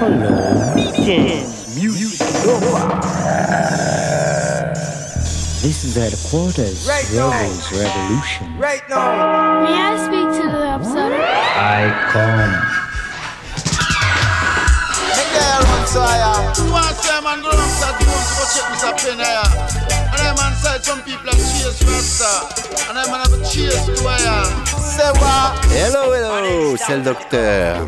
Hello, Weekend Music This is headquarters, Right Rebels Revolution. Right now. May I speak to the observer? I come. Make that run so I am. You want to say, man, go down to the room to go check Mr. Penn here. And I man said some people have cheers Rasta. And I man have a cheers to here. Say what? Hello, hello, c'est le docteur.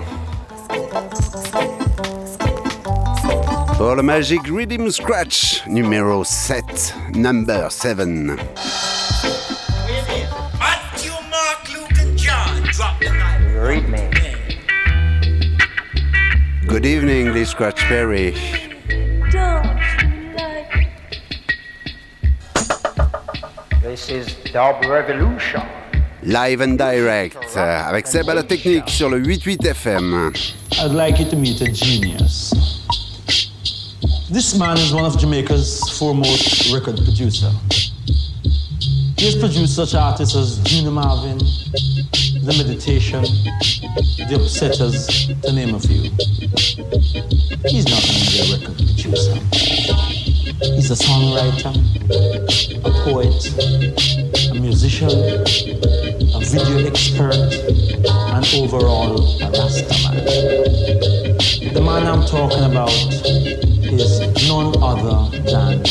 Pour le Magic Rhythm Scratch numéro 7, number 7. Matthew, Mark, Luke, and John drop the knife. Read me. Good evening, Lee Scratch Perry. This is Dub Revolution. Live and direct, euh, avec Seb à la technique sur le 88 FM. I'd like you to meet a genius. This man is one of Jamaica's foremost record producer. He has produced such artists as Gina Marvin, The Meditation, The Upsetters, to name a few. He's not only a record producer. He's a songwriter, a poet, a musician, a video expert, and overall a Rastaman. The man I'm talking about is none other than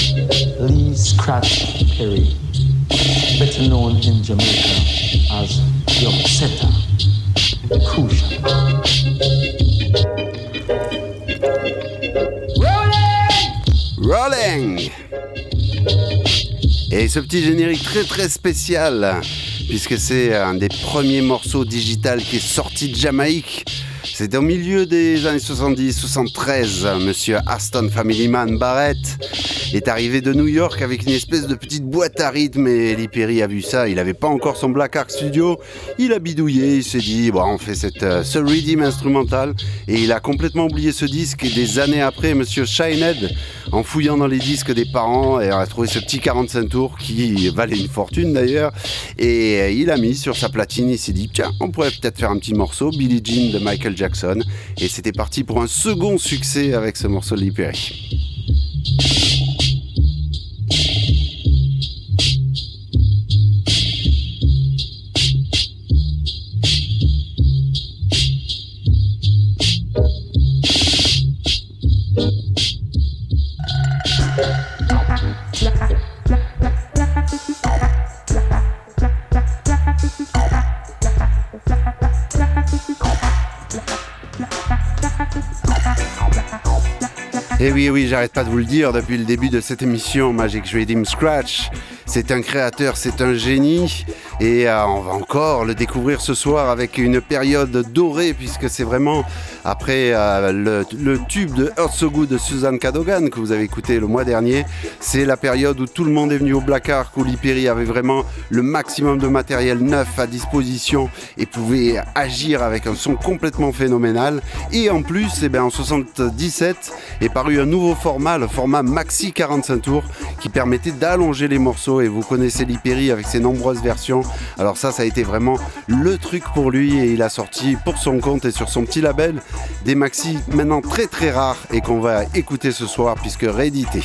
Lee Scratch Perry, better known in Jamaica as the Upsetter, Rolling Et ce petit générique très très spécial, puisque c'est un des premiers morceaux digital qui est sorti de Jamaïque. C'est au milieu des années 70-73, monsieur Aston Family Man Barrett est arrivé de New York avec une espèce de petite boîte à rythme et Lee Perry a vu ça, il n'avait pas encore son Black Ark Studio, il a bidouillé, il s'est dit bon on fait cette, euh, ce rhythm instrumental. Et il a complètement oublié ce disque. Et des années après monsieur Shinehead en fouillant dans les disques des parents et a trouvé ce petit 45 tours qui valait une fortune d'ailleurs. Et euh, il a mis sur sa platine, il s'est dit tiens on pourrait peut-être faire un petit morceau. Billie Jean de Michael Jackson et c'était parti pour un second succès avec ce morceau de Lee. Oui, j'arrête pas de vous le dire depuis le début de cette émission Magic Rhythm Scratch. C'est un créateur, c'est un génie. Et euh, on va encore le découvrir ce soir avec une période dorée, puisque c'est vraiment après euh, le, tube de Earth So Good de Suzanne Cadogan que vous avez écouté le mois dernier. C'est la période où tout le monde est venu au Black Ark, où Lee Perry avait vraiment le maximum de matériel neuf à disposition et pouvait agir avec un son complètement phénoménal. Et en plus, eh bien, en 77 est paru un nouveau format, le format Maxi 45 tours, qui permettait d'allonger les morceaux. Et vous connaissez Lee Perry avec ses nombreuses versions. Alors ça, ça a été vraiment le truc pour lui et il a sorti pour son compte et sur son petit label des maxi maintenant très très rares et qu'on va écouter ce soir puisque réédité.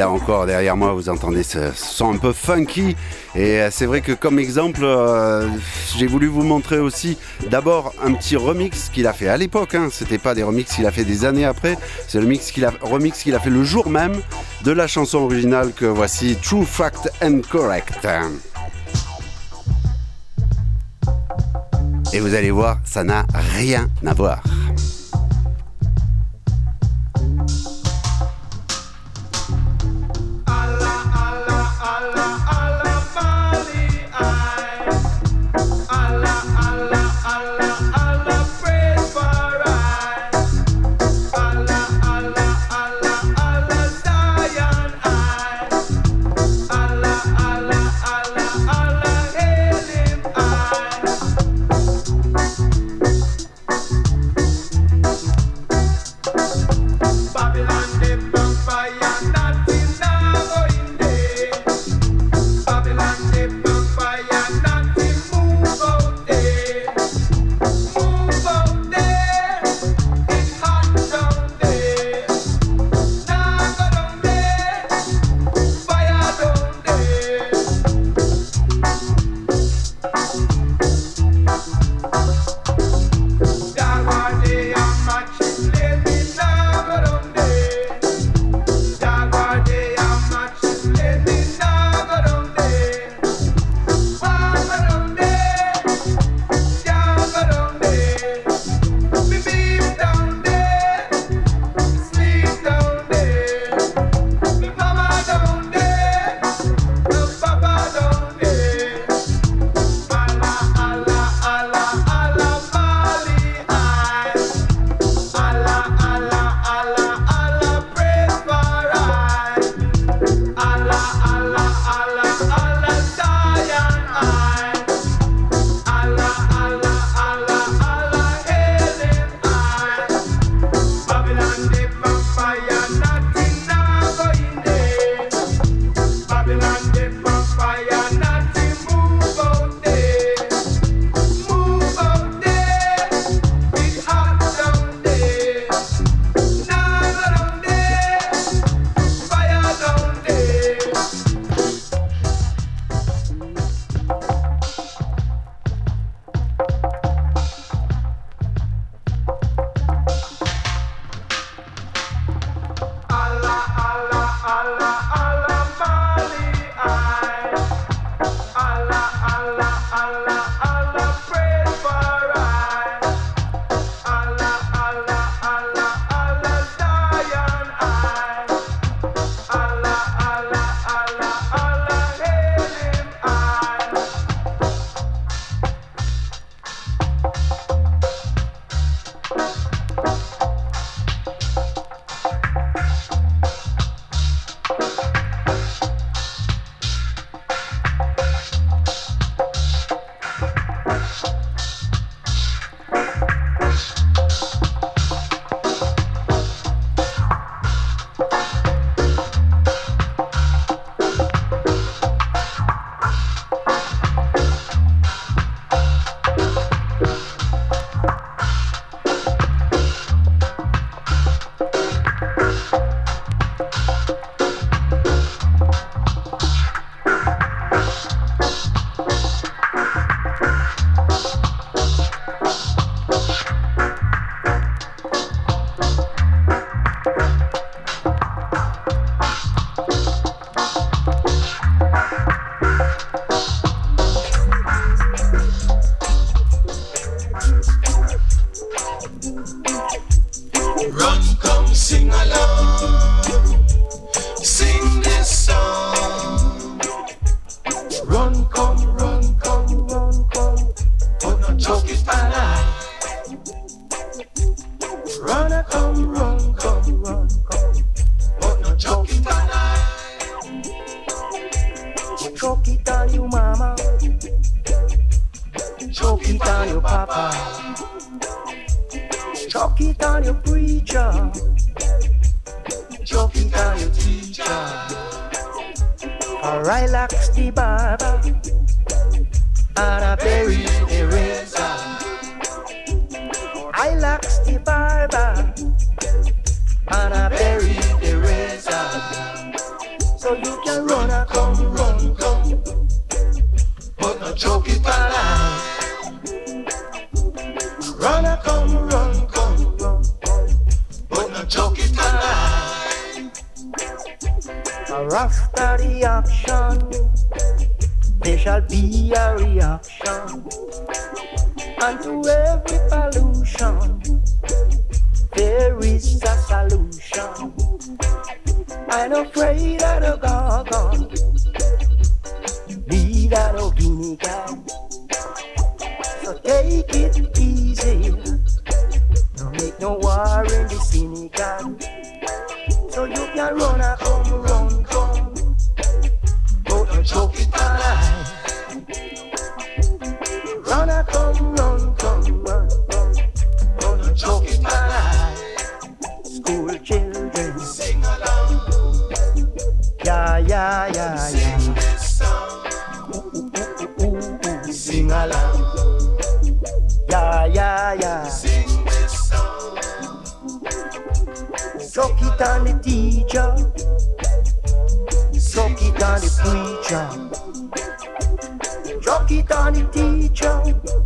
Là encore, derrière moi, vous entendez ce son un peu funky. Et euh, c'est vrai que comme exemple, euh, j'ai voulu vous montrer aussi d'abord un petit remix qu'il a fait à l'époque. Hein. C'était pas des remix qu'il a fait des années après. C'est le mix qu'il a, remix qu'il a fait le jour même de la chanson originale que voici True Fact and Correct. Et vous allez voir, ça n'a rien à voir. Rylax the barber and a berry I Rylax the barber and a berry razor. So you can run, run come, run, come, but not choke it alive. Rasta reaction, there shall be a reaction. And to every pollution, there is a solution. I'm afraid of the gargon, neither of guinea cow. So take it easy, don't make no war in the synagogue. So you can run and yeah, yeah, yeah. Sing this song. Ooh, ooh, ooh, ooh, ooh. Sing along. Yeah, yeah, yeah. Sing this song. Suck it on the teacher. Suck it on the preacher. Suck it on the teacher.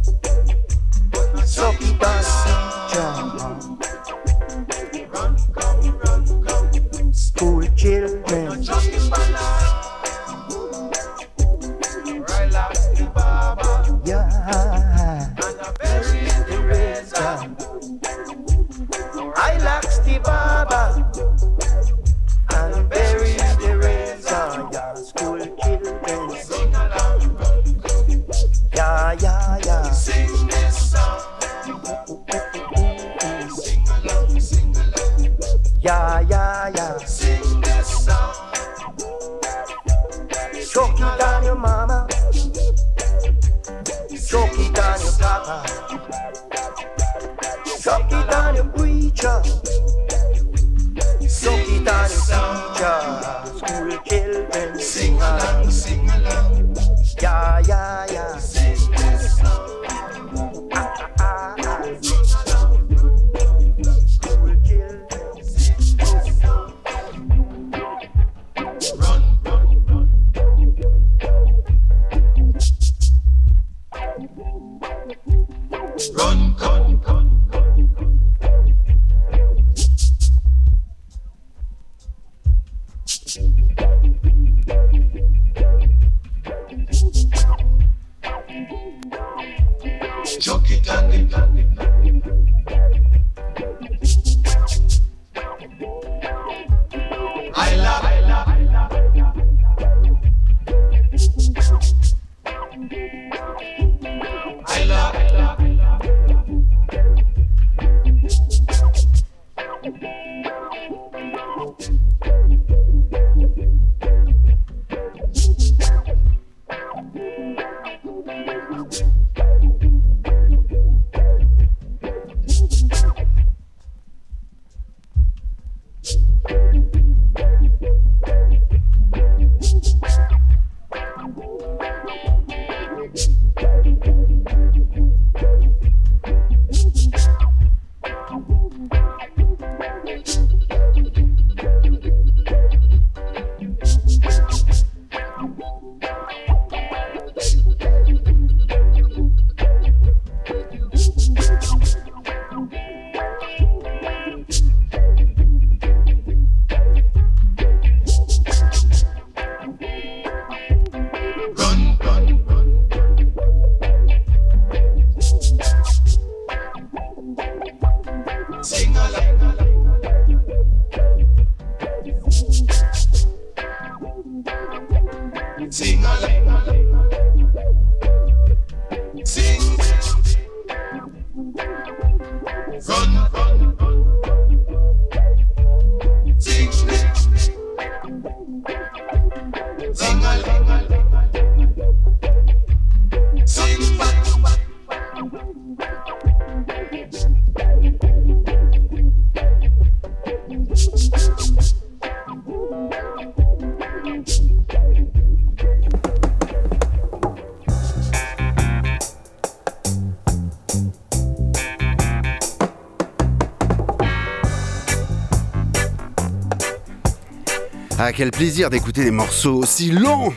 Ah, quel plaisir d'écouter des morceaux aussi longs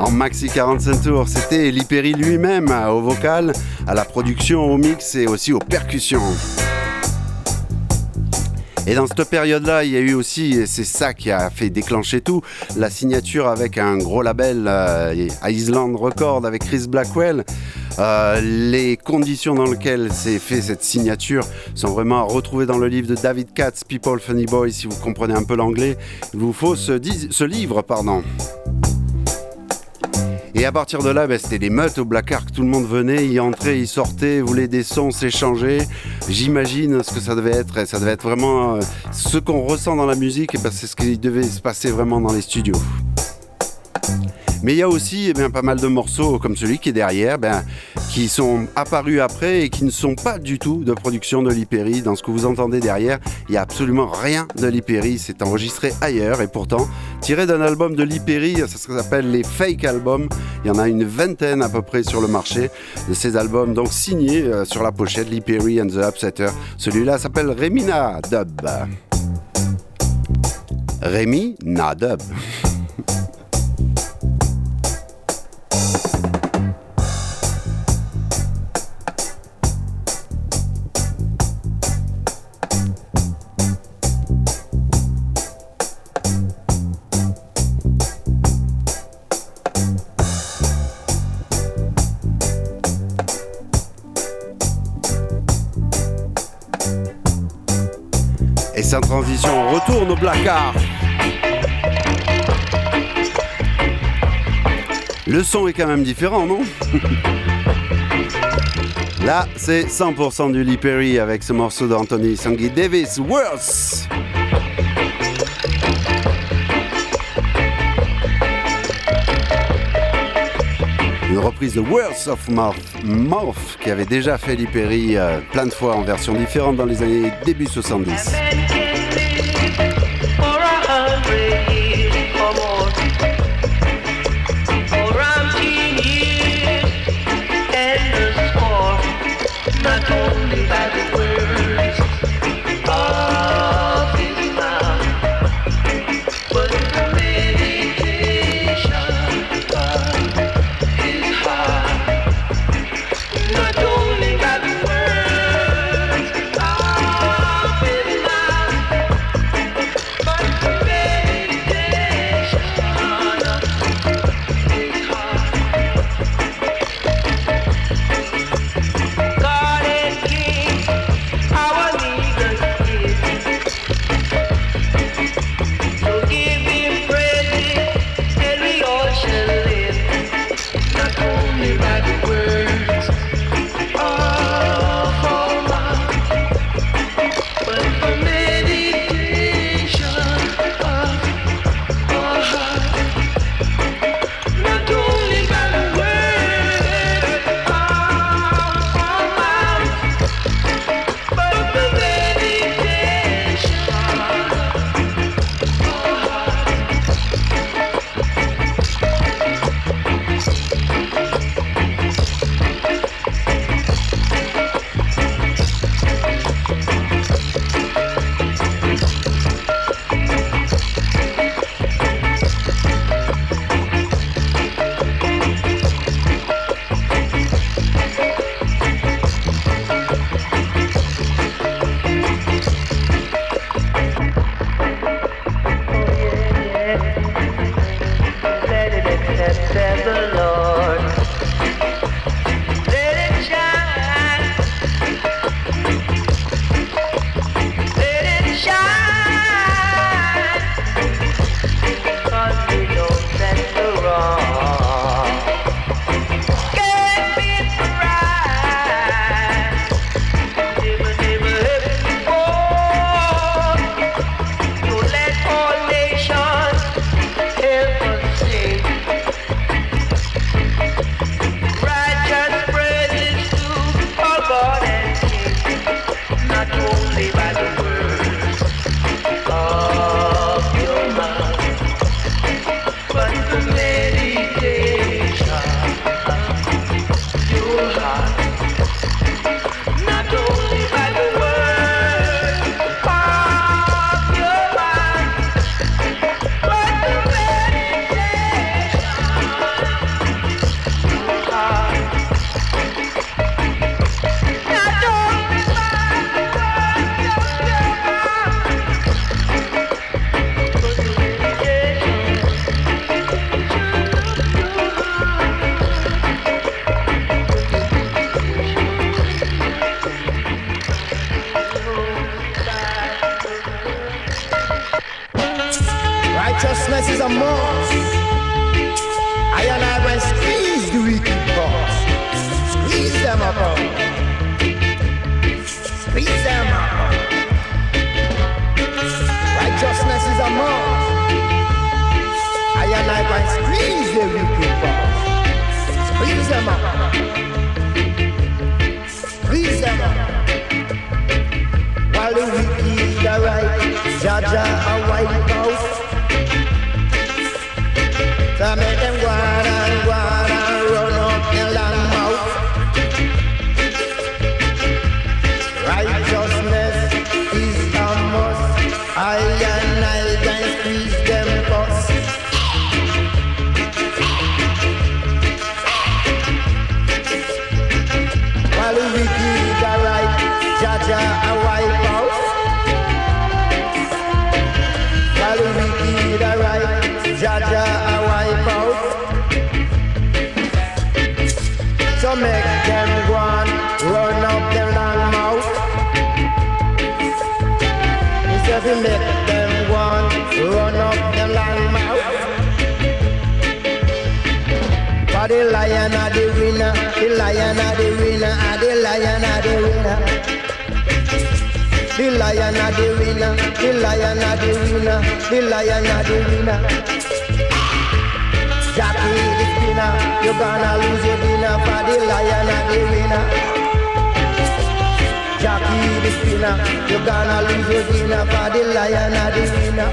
en maxi 45 tours. C'était Liperi lui-même au vocal, à la production, au mix et aussi aux percussions. Et dans cette période-là, il y a eu aussi, et c'est ça qui a fait déclencher tout, la signature avec un gros label euh, Island Record avec Chris Blackwell. Euh, les conditions dans lesquelles s'est fait cette signature sont vraiment retrouvées dans le livre de David Katz, People Funny Boy, si vous comprenez un peu l'anglais. Il vous faut ce, livre, pardon. Et à partir de là, ben, c'était les meutes au Black Ark. Tout le monde venait, y entrait, y sortait, voulait des sons, s'échanger. J'imagine ce que ça devait être. ça devait être vraiment euh, ce qu'on ressent dans la musique. Et ben, c'est ce qui devait se passer vraiment dans les studios. Mais il y a aussi eh bien, pas mal de morceaux comme celui qui est derrière, ben, qui sont apparus après et qui ne sont pas du tout de production de Liperi. Dans ce que vous entendez derrière, il n'y a absolument rien de Liperi. C'est enregistré ailleurs et pourtant tiré d'un album de Liperi, ça s'appelle les Fake Albums. Il y en a une vingtaine à peu près sur le marché de ces albums, donc signés euh, sur la pochette Liperi and the Upsetter. Celui-là s'appelle Remina Dub. Rémi Nadub. transition, on retourne au placard. Le son est quand même différent, non? Là, c'est 100% du Lee avec ce morceau d'Anthony Sangi Davis, Worse. Une reprise de Words of Mouth, Mouth qui avait déjà fait Lee euh, plein de fois en version différente dans les années début 70. Lion are the winner, ah, the lion are the winner. The lion are the winner, the lion are the winner, the lion are the winner. Jackie the spinner, you gonna lose your dinner for the lion are the winner. Jackie the spinner, you gonna lose your dinner for the lion are the winner.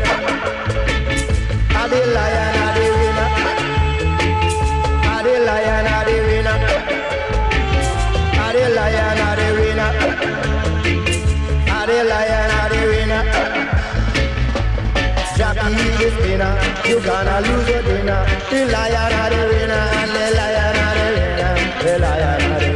Ah, the lion are the winner. Ah, the lion are. Ah, the lion are the winner. Ah, the lion are the winner. Jackie the spinner, you gonna lose your dinner. The lion are the winner, and the lion are the winner. The lion are the winner.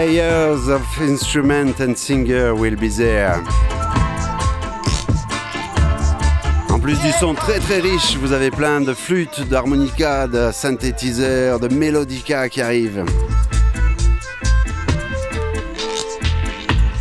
Players of instrument and singer will be there. En plus du son très très riche, vous avez plein de flûtes, d'harmonica, de synthétiseurs, de mélodica qui arrivent.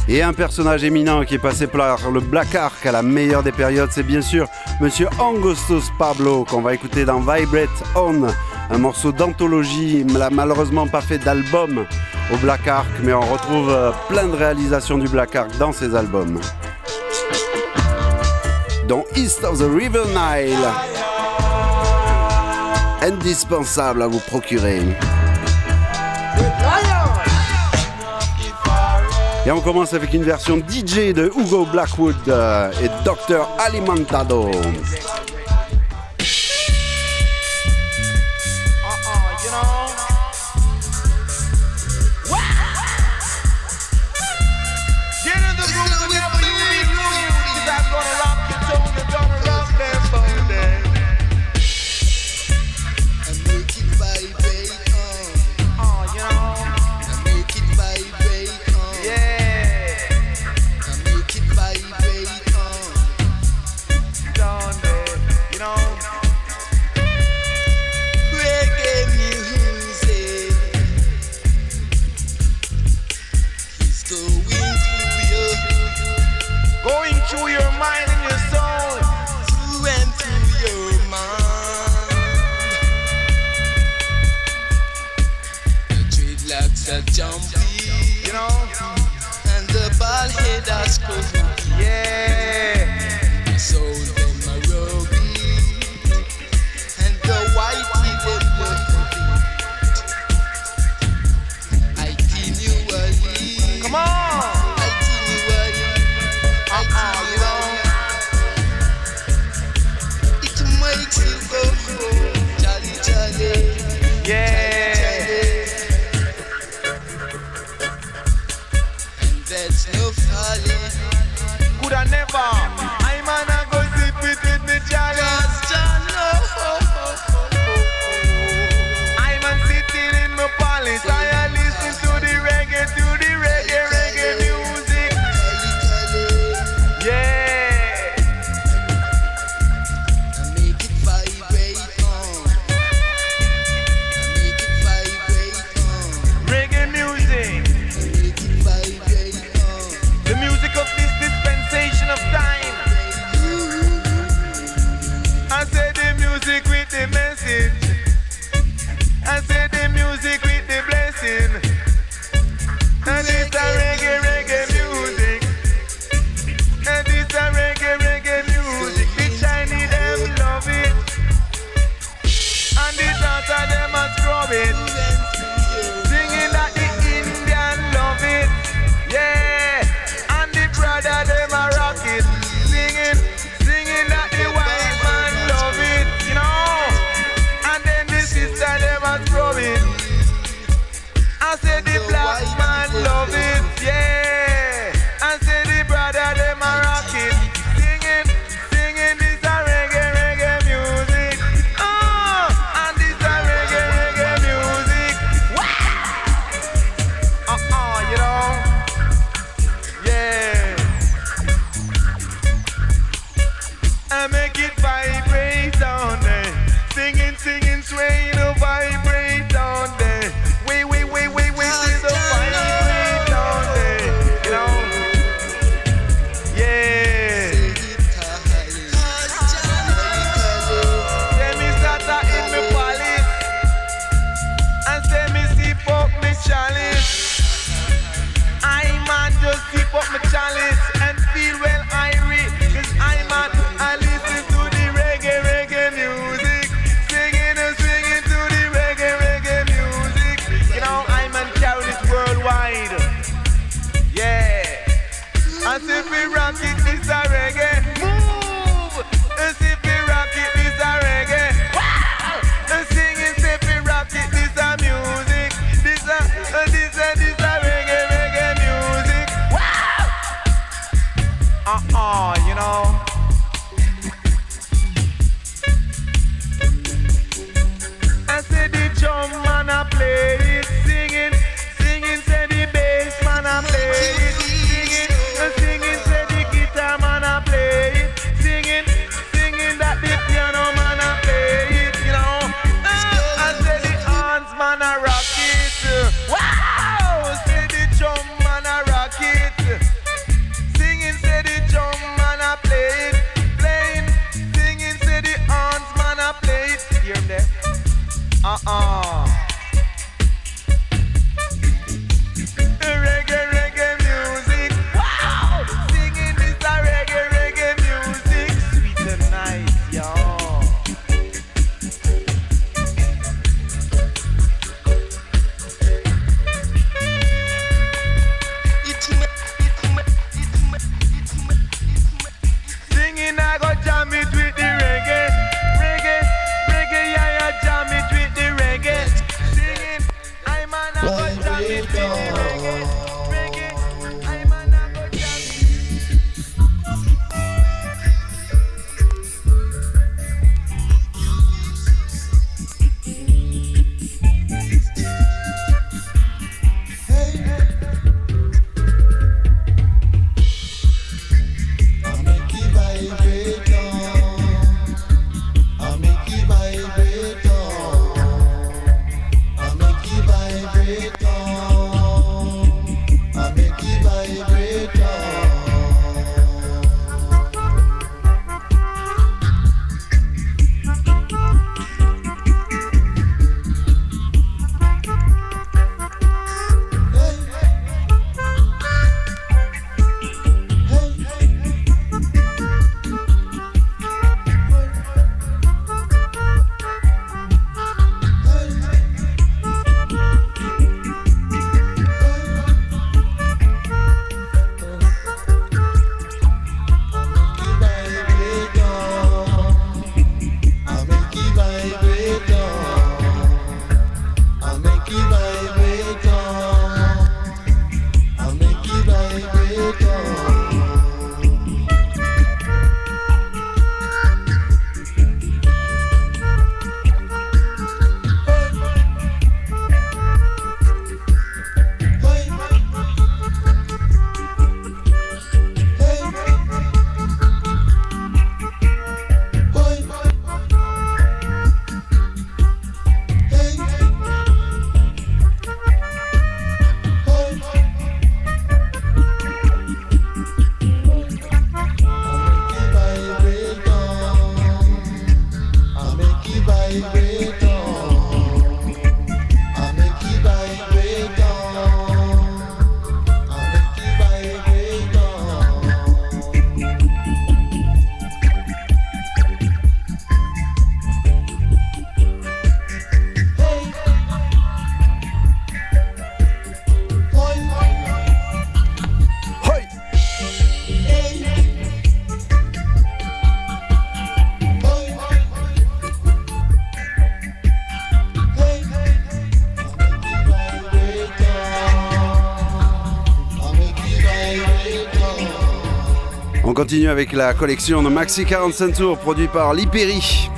Et un personnage éminent qui est passé par le Black Ark à la meilleure des périodes, c'est bien sûr Monsieur Augustus Pablo qu'on va écouter dans Vibrate On, un morceau d'anthologie, malheureusement pas fait d'album au Black Ark, mais on retrouve euh, plein de réalisations du Black Ark dans ses albums. Dont East of the River Nile, indispensable à vous procurer. Et on commence avec une version DJ de Hugo Blackwood euh, et Dr. Alimentado. Continue avec la collection de Maxi 45 Tours produit par Liperi.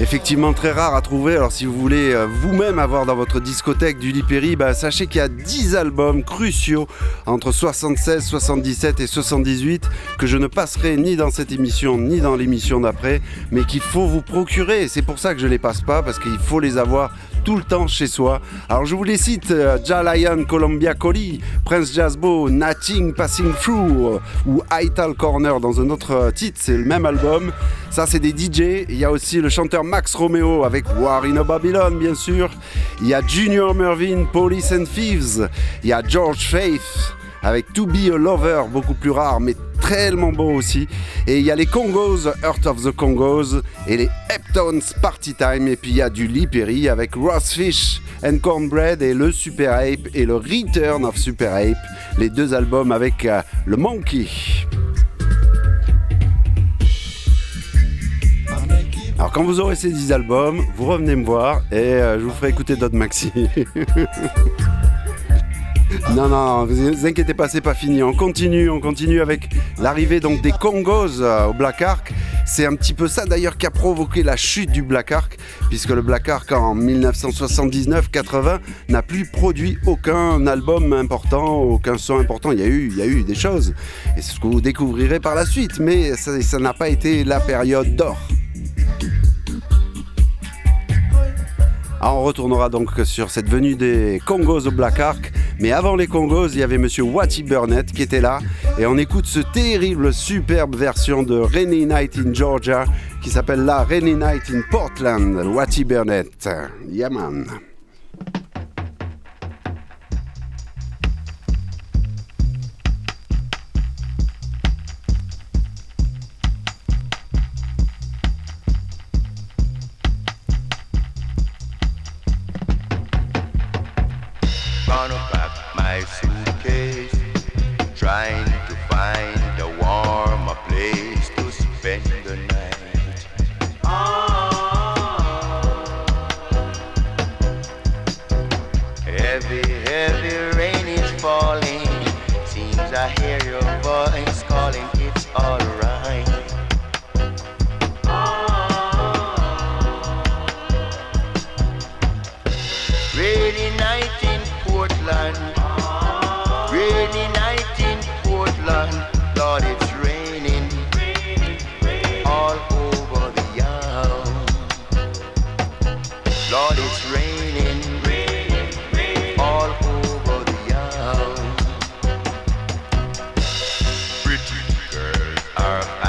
Effectivement très rare à trouver, alors si vous voulez euh, vous-même avoir dans votre discothèque du Liperi, bah, sachez qu'il y a 10 albums cruciaux entre 76, 77 et 78 que je ne passerai ni dans cette émission ni dans l'émission d'après, mais qu'il faut vous procurer. C'est pour ça que je les passe pas, parce qu'il faut les avoir tout le temps chez soi. Alors je vous les cite euh, Jalayan Columbia Collie, Prince Jazzbo, Nothing Passing Through euh, ou Ital Corner dans un autre euh, titre, c'est le même album. Ça c'est des DJ. Il y a aussi le chanteur Max Romeo avec War in a Babylon bien sûr. Il y a Junior Mervyn, Police and Thieves. Il y a George Faith avec To Be a Lover, beaucoup plus rare, mais tellement beau aussi. Et il y a les Congos, Earth of the Congos, et les Heptones Party Time. Et puis il y a du Lee avec Ross Fish and Cornbread et le Super Ape et le Return of Super Ape, les deux albums avec euh, le Monkey. Alors quand vous aurez ces 10 albums, vous revenez me voir et euh, je vous ferai écouter d'autres maxi. Non, non, vous inquiétez pas, c'est pas fini. On continue, on continue avec l'arrivée donc des Congos euh, au Black Ark. C'est un petit peu ça d'ailleurs qui a provoqué la chute du Black Ark, puisque le Black Ark en 1979-80 n'a plus produit aucun album important, aucun son important. Il y a eu, il y a eu des choses, et c'est ce que vous découvrirez par la suite, mais ça ça n'a pas été la période d'or. Ah, on retournera donc sur cette venue des Congos au Black Ark. Mais avant les Congos, il y avait monsieur Watty Burnett qui était là. Et on écoute ce terrible, superbe version de Rainy Night in Georgia qui s'appelle la Rainy Night in Portland. Watty Burnett. Yeah girls are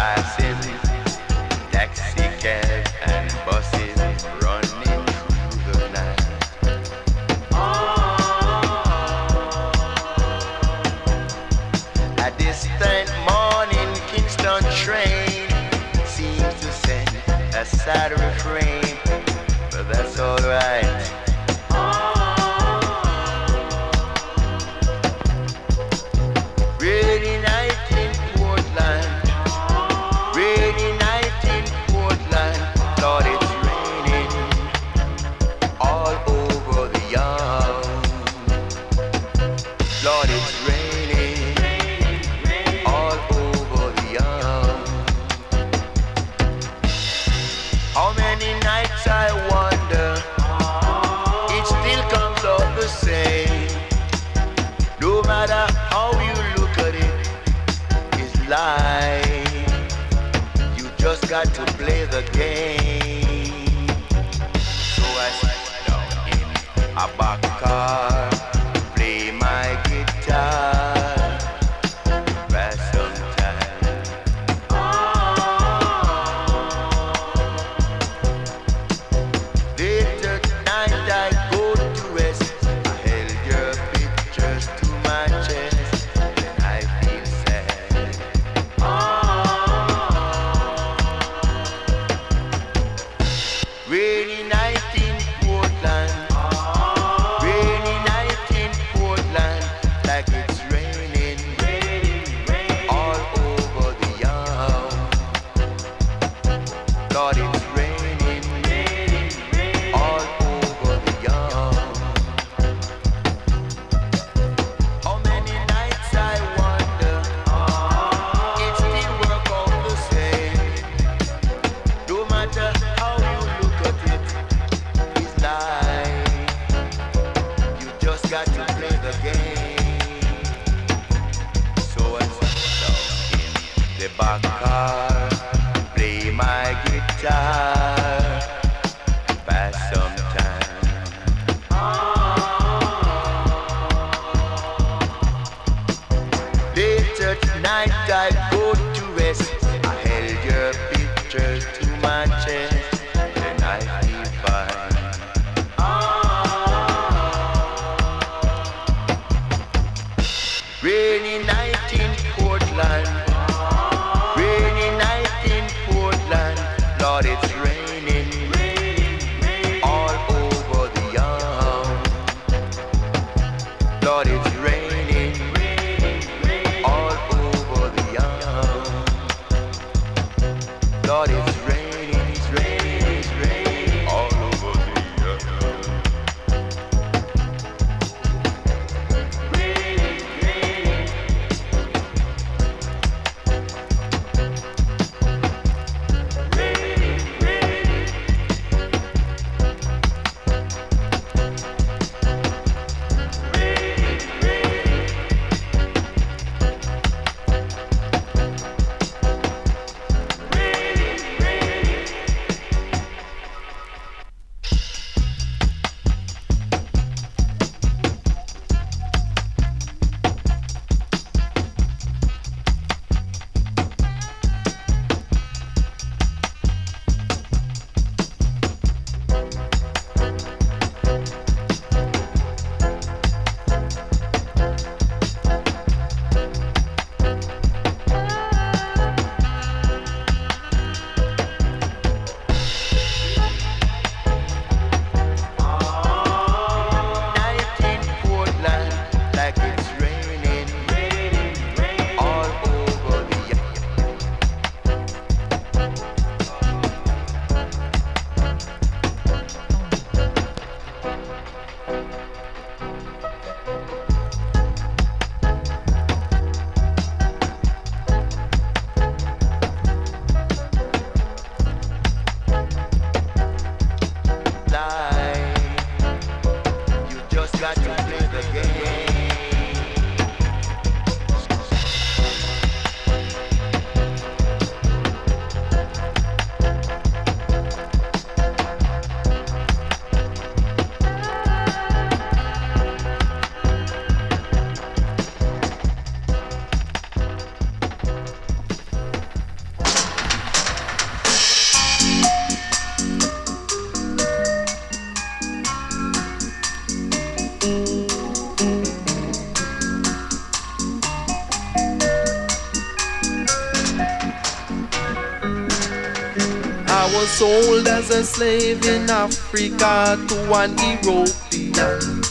sold as a slave in Africa to an European.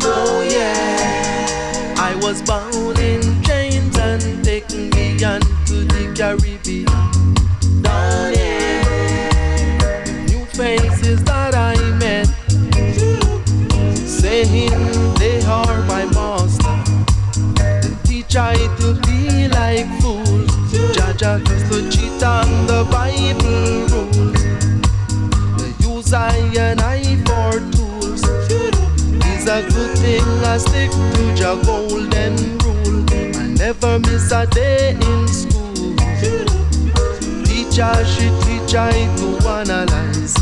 Oh yeah. I was bound in chains and taken beyond to the Caribbean. Oh, Down there, new faces that I met, saying they are my master. They teach I to be like fools. Jaja used to cheat on the Bible And I for tools. It's a good thing I stick to your golden rule. I never miss a day in school. Teacher, she teach I to analyze.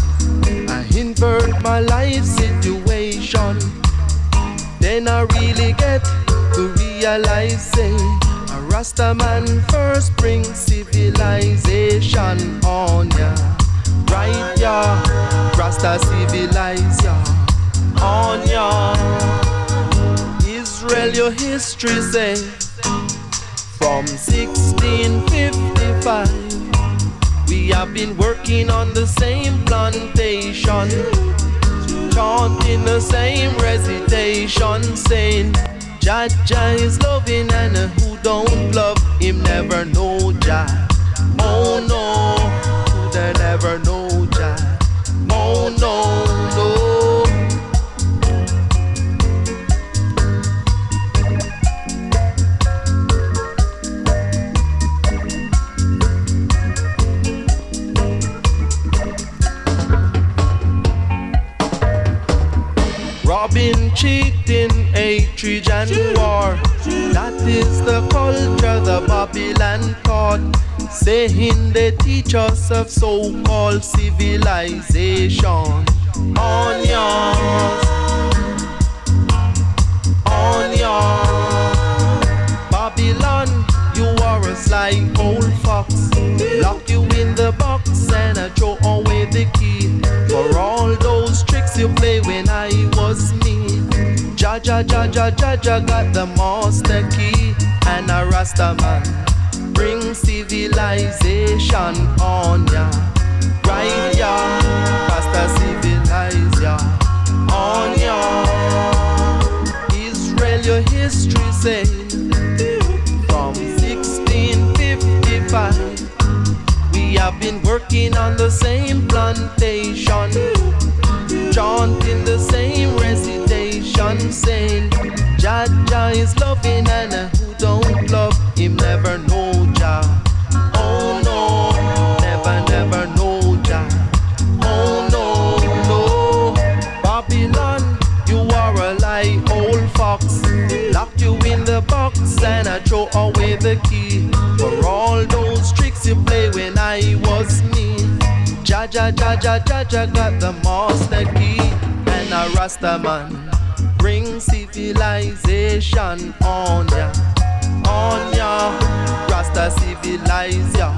I invert my life situation. Then I really get to realize, say, a Rasta man first bring civilization on ya. Right, ya, Rasta civilize ya. On ya. Israel, your history say, from 1655. We have been working on the same plantation, chanting the same recitation, saying, Jaja is loving and who don't love him never know Jah. Oh no, who they never know Jah. No, no. Robbing, cheating, hatred and war. That is the culture the Babylon taught, saying they teach us of so-called civilization. Onions, onions. Babylon, you are a sly old fox. Lock you in the box and I throw away the key. For all those tricks you play when I was me. Jaja, Jaja, Jaja got the master key. And a Rasta man bring civilization on ya. Eliza.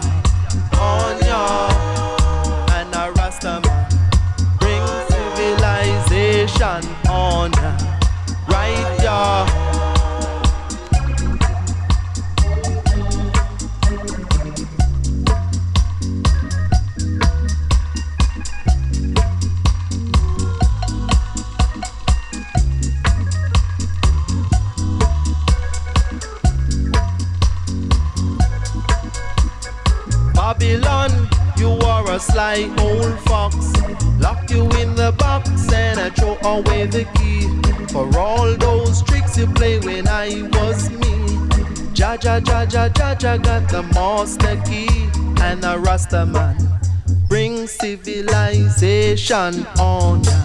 Civilization on ya,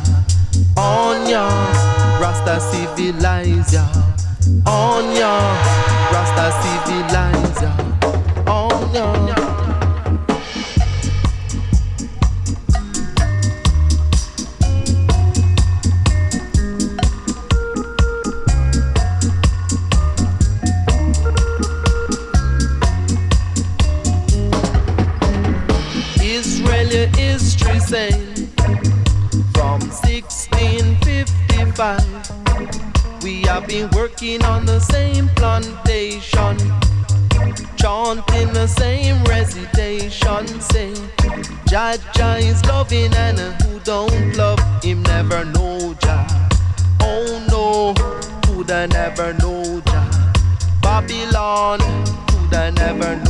on ya. Rasta civilize ya, on ya. Rasta civilize ya, on ya. Same plantation, chanting the same recitation, Say, saying Jaja is loving and who don't love him never know Jah. Oh no, who'da never know Jah? Babylon, who'da never know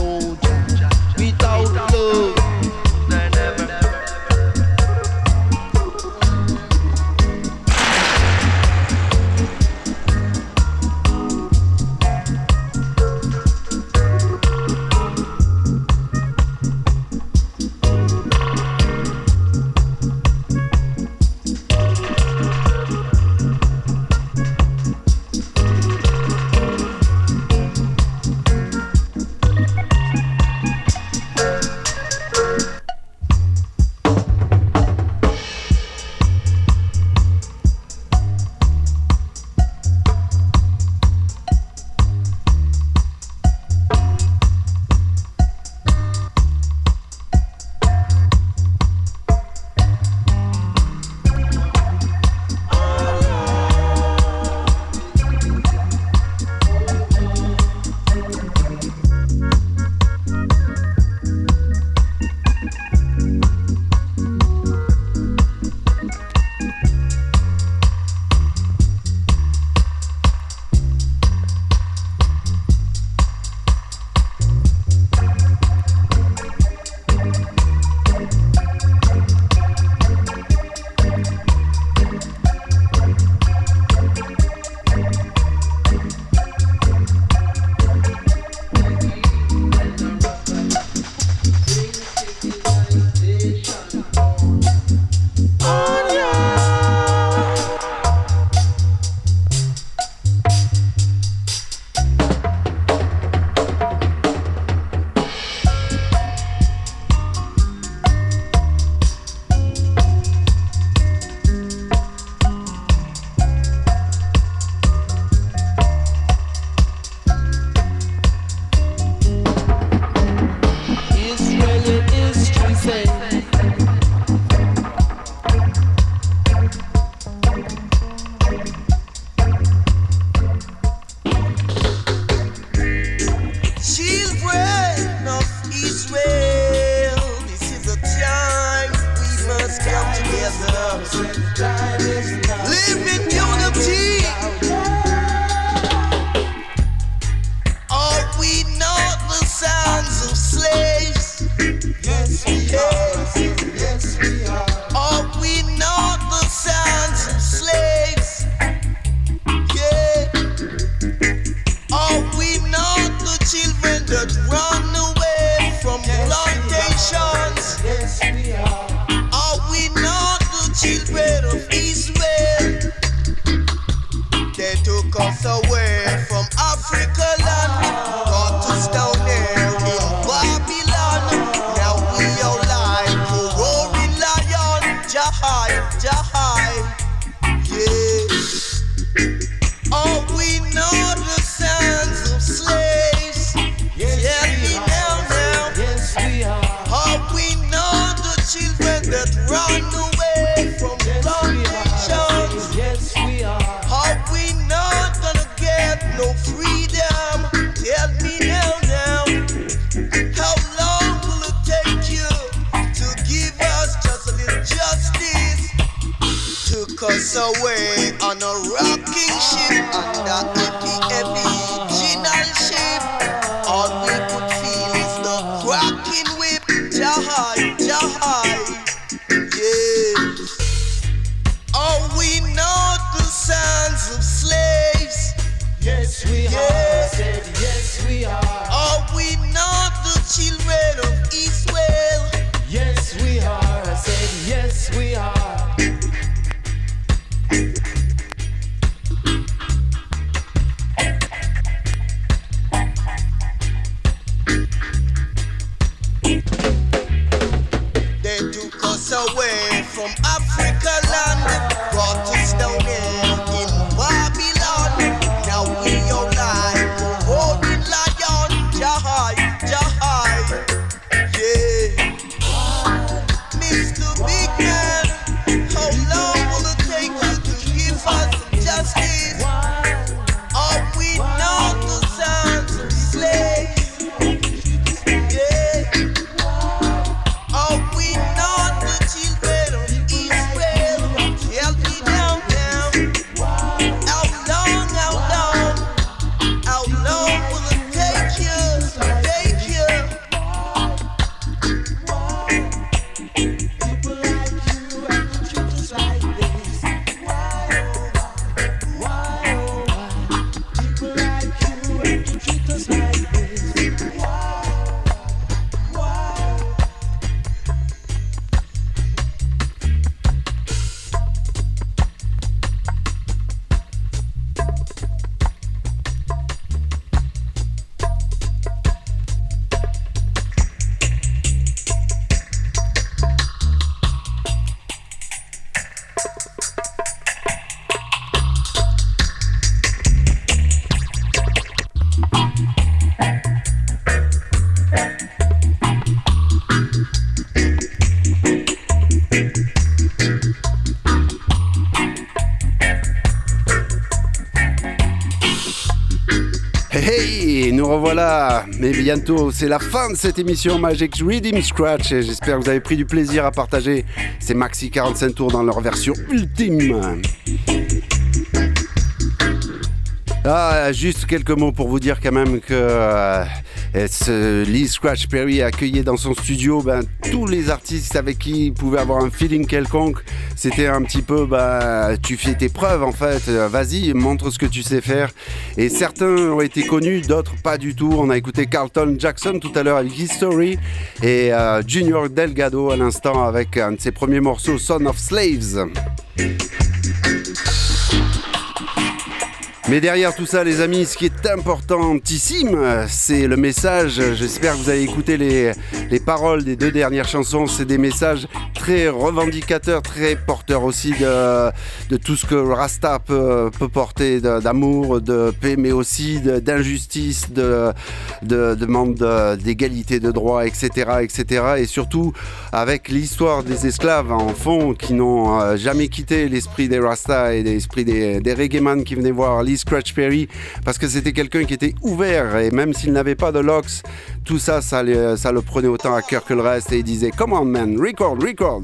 bientôt, c'est la fin de cette émission Magic Redeem Scratch. J'espère que vous avez pris du plaisir à partager ces maxi 45 tours dans leur version ultime. Ah, juste quelques mots pour vous dire quand même que euh, ce Lee Scratch Perry accueillait dans son studio ben, tous les artistes avec qui il pouvait avoir un feeling quelconque. C'était un petit peu, ben, tu fais tes preuves en fait, Euh, vas-y, montre ce que tu sais faire. Et certains ont été connus, d'autres pas du tout. On a écouté Carlton Jackson tout à l'heure avec History et euh, Junior Delgado à l'instant avec un de ses premiers morceaux, Son of Slaves. Mais derrière tout ça, les amis, ce qui est importantissime, c'est le message. J'espère que vous avez écouté les, les paroles des deux dernières chansons. C'est des messages très revendicateurs, très porteurs aussi de, de tout ce que Rasta peut, peut porter d'amour, de paix, mais aussi d'injustice, de, de demande de- d'égalité de droits, etc., etc. Et surtout avec l'histoire des esclaves en fond qui n'ont euh, jamais quitté l'esprit des Rasta et l'esprit des, des reggaeman qui venaient voir Lee Scratch Perry parce que c'était quelqu'un qui était ouvert et même s'il n'avait pas de locks, tout ça, ça, le- prenait autant à cœur que le reste et il disait Come on man, record, record.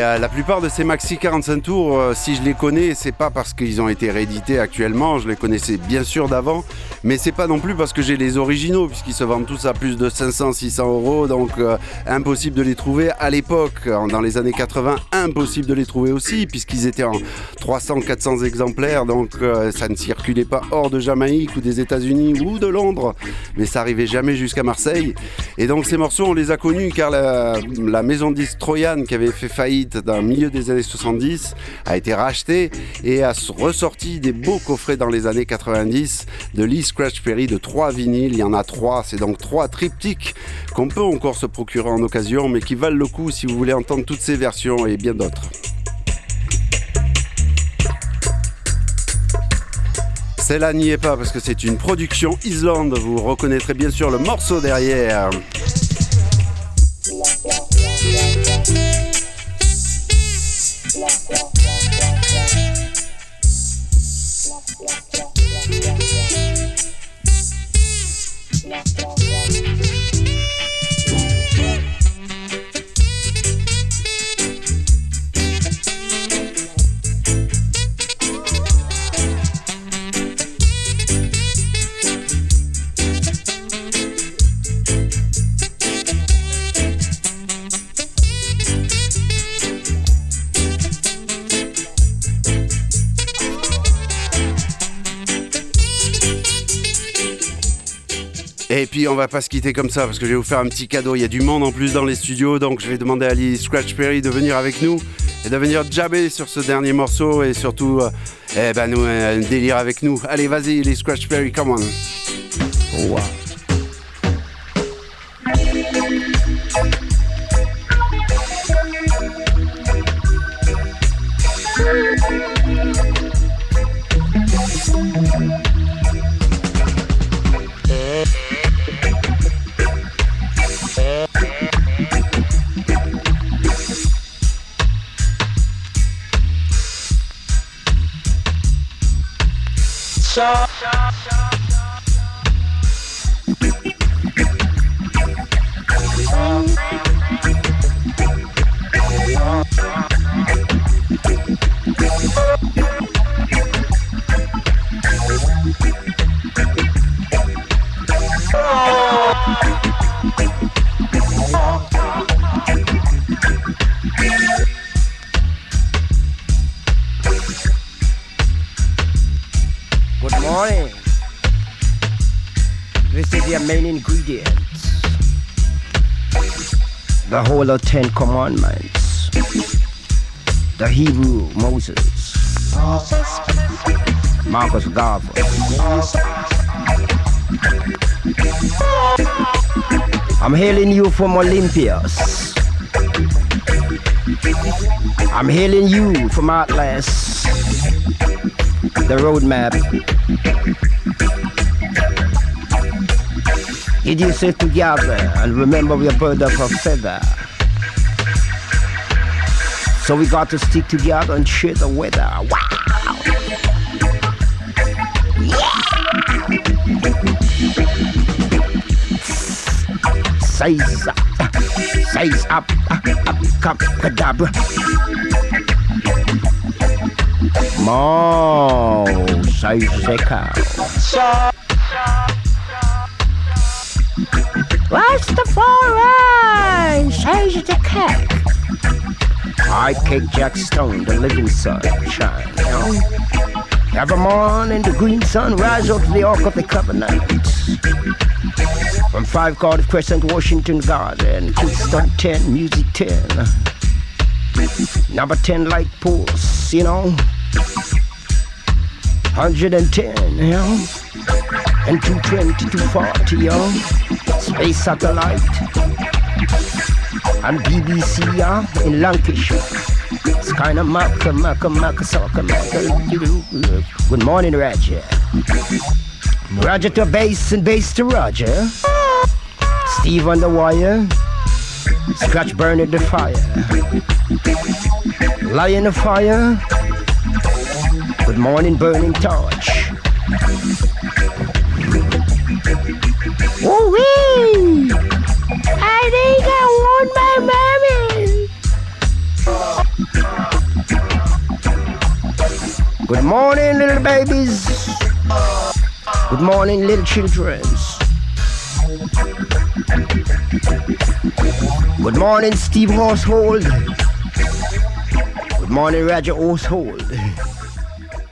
Euh, la plupart de ces maxi 45 tours, euh, si je les connais, c'est pas parce qu'ils ont été réédités actuellement, je les connaissais bien sûr d'avant, mais c'est pas non plus parce que j'ai les originaux, puisqu'ils se vendent tous à plus de 500-600 euros, donc euh, impossible de les trouver à l'époque, dans les années 80, impossible de les trouver aussi, puisqu'ils étaient en 300-400 exemplaires, donc ça ne circulait pas hors de Jamaïque ou des États-Unis ou de Londres, mais ça arrivait jamais jusqu'à Marseille. Et donc ces morceaux, on les a connus car la, maison de Troyan, qui avait fait faillite le milieu des années 70, a été rachetée et a ressorti des beaux coffrets dans les années 90 de Lee Scratch Perry de trois vinyles. Il y en a trois, c'est donc trois triptyques qu'on peut encore se procurer en occasion, mais qui valent le coup si vous voulez entendre toutes ces versions et bien d'autres. Celle-là n'y est pas parce que c'est une production Islande. Vous reconnaîtrez bien sûr le morceau derrière. Et puis on va pas se quitter comme ça parce que je vais vous faire un petit cadeau. Il y a du monde en plus dans les studios, donc je vais demander à Lee Scratch Perry de venir avec nous et de venir jabber sur ce dernier morceau et surtout euh, eh ben, nous euh, délire avec nous. Allez, vas-y, Lee Scratch Perry, come on. Wow. 샷 The whole of Ten Commandments. The Hebrew Moses. Marcus Garvey. I'm hailing you from Olympias. I'm hailing you from Atlas. The roadmap. Get yourself together and remember we're bird of a feather. So we got to stick together and share the weather. Wow! Yeah. Size up, size up, up, come, cadabra. Mo, size the Rastafari, size the cat. I cake Jack Stone, the living sunshine. Every morning the green sun rise up to the Ark of the Covenant. From 5 Cardiff Crescent, Washington Garden, Kingston 10, Music 10. Number 10 light pulse, you know. 110, you know. And 220, 240, you know. Space satellite. And BBC, yeah, in Lancashire. It's kind of maka, maka. Good morning, Roger. Roger to bass and bass to Roger. Steve on the wire. Scratch burning the fire. Lion of fire. Good morning, burning torch. I think I want my mommy. Good morning, little babies. Good morning, little children. Good morning, Steve Household. Good morning, Roger Household.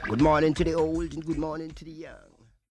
Good morning to the old and good morning to the young.